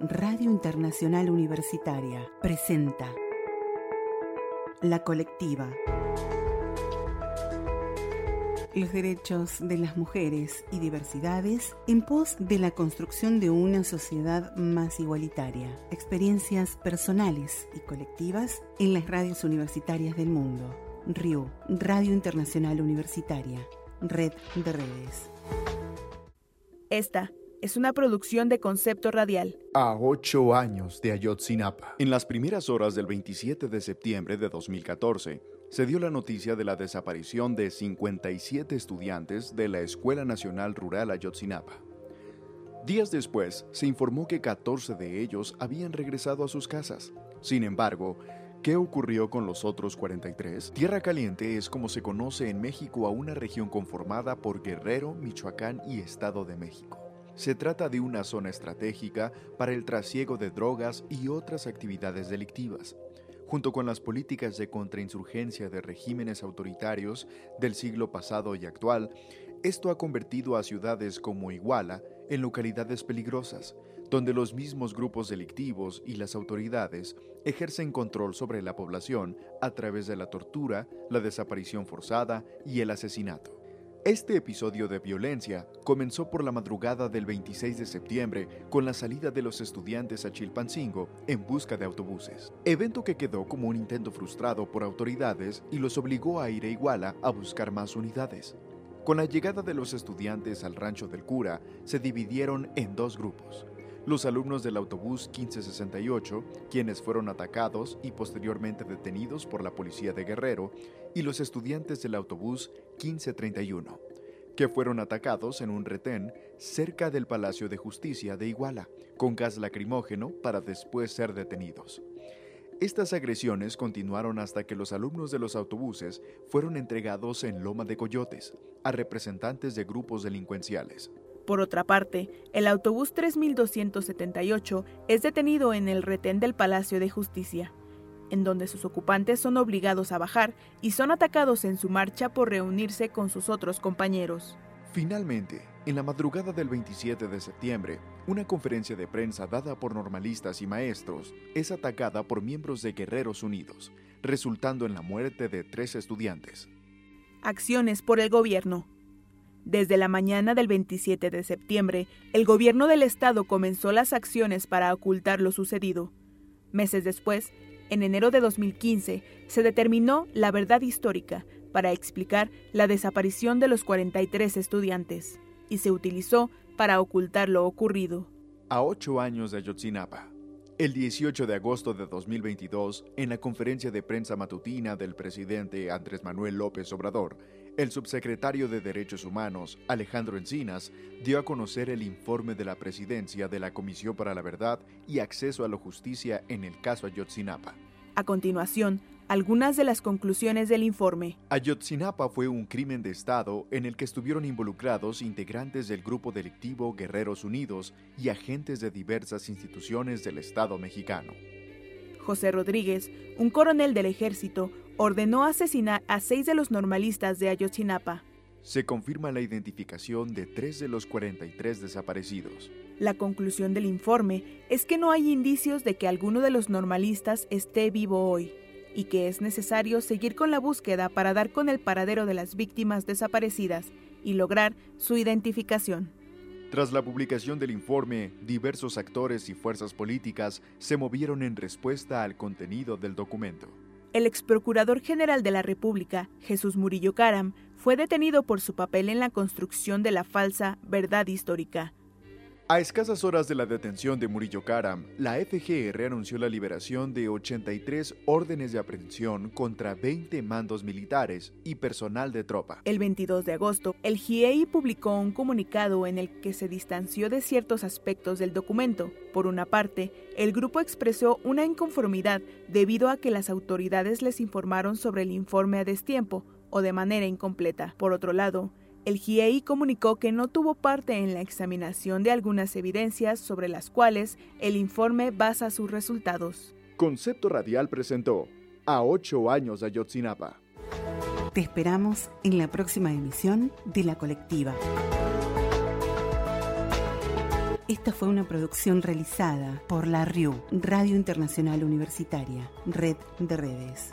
Radio Internacional Universitaria presenta La Colectiva. Los derechos de las mujeres y diversidades en pos de la construcción de una sociedad más igualitaria. Experiencias personales y colectivas en las radios universitarias del mundo. RIU, Radio Internacional Universitaria, Red de Redes. Esta es una producción de concepto radial. A ocho años de Ayotzinapa. En las primeras horas del 27 de septiembre de 2014, se dio la noticia de la desaparición de 57 estudiantes de la Escuela Nacional Rural Ayotzinapa. Días después, se informó que 14 de ellos habían regresado a sus casas. Sin embargo, ¿qué ocurrió con los otros 43? Tierra Caliente es como se conoce en México a una región conformada por Guerrero, Michoacán y Estado de México. Se trata de una zona estratégica para el trasiego de drogas y otras actividades delictivas. Junto con las políticas de contrainsurgencia de regímenes autoritarios del siglo pasado y actual, esto ha convertido a ciudades como Iguala en localidades peligrosas, donde los mismos grupos delictivos y las autoridades ejercen control sobre la población a través de la tortura, la desaparición forzada y el asesinato. Este episodio de violencia comenzó por la madrugada del 26 de septiembre con la salida de los estudiantes a Chilpancingo en busca de autobuses, evento que quedó como un intento frustrado por autoridades y los obligó a ir a Iguala a buscar más unidades. Con la llegada de los estudiantes al rancho del cura, se dividieron en dos grupos los alumnos del autobús 1568, quienes fueron atacados y posteriormente detenidos por la policía de Guerrero, y los estudiantes del autobús 1531, que fueron atacados en un retén cerca del Palacio de Justicia de Iguala, con gas lacrimógeno para después ser detenidos. Estas agresiones continuaron hasta que los alumnos de los autobuses fueron entregados en Loma de Coyotes a representantes de grupos delincuenciales. Por otra parte, el autobús 3278 es detenido en el retén del Palacio de Justicia, en donde sus ocupantes son obligados a bajar y son atacados en su marcha por reunirse con sus otros compañeros. Finalmente, en la madrugada del 27 de septiembre, una conferencia de prensa dada por normalistas y maestros es atacada por miembros de Guerreros Unidos, resultando en la muerte de tres estudiantes. Acciones por el gobierno. Desde la mañana del 27 de septiembre, el gobierno del estado comenzó las acciones para ocultar lo sucedido. Meses después, en enero de 2015, se determinó la verdad histórica para explicar la desaparición de los 43 estudiantes y se utilizó para ocultar lo ocurrido. A ocho años de Ayotzinapa, el 18 de agosto de 2022, en la conferencia de prensa matutina del presidente Andrés Manuel López Obrador, el subsecretario de Derechos Humanos, Alejandro Encinas, dio a conocer el informe de la presidencia de la Comisión para la Verdad y Acceso a la Justicia en el caso Ayotzinapa. A continuación, algunas de las conclusiones del informe. Ayotzinapa fue un crimen de Estado en el que estuvieron involucrados integrantes del grupo delictivo Guerreros Unidos y agentes de diversas instituciones del Estado mexicano. José Rodríguez, un coronel del ejército, ordenó asesinar a seis de los normalistas de Ayotzinapa. Se confirma la identificación de tres de los 43 desaparecidos. La conclusión del informe es que no hay indicios de que alguno de los normalistas esté vivo hoy y que es necesario seguir con la búsqueda para dar con el paradero de las víctimas desaparecidas y lograr su identificación. Tras la publicación del informe, diversos actores y fuerzas políticas se movieron en respuesta al contenido del documento. El ex procurador general de la República, Jesús Murillo Caram, fue detenido por su papel en la construcción de la falsa verdad histórica, a escasas horas de la detención de Murillo Karam, la FGR anunció la liberación de 83 órdenes de aprehensión contra 20 mandos militares y personal de tropa. El 22 de agosto, el GIEI publicó un comunicado en el que se distanció de ciertos aspectos del documento. Por una parte, el grupo expresó una inconformidad debido a que las autoridades les informaron sobre el informe a destiempo o de manera incompleta. Por otro lado, el GIEI comunicó que no tuvo parte en la examinación de algunas evidencias sobre las cuales el informe basa sus resultados. Concepto Radial presentó A ocho años de Ayotzinapa. Te esperamos en la próxima emisión de La Colectiva. Esta fue una producción realizada por la RIU, Radio Internacional Universitaria, Red de Redes.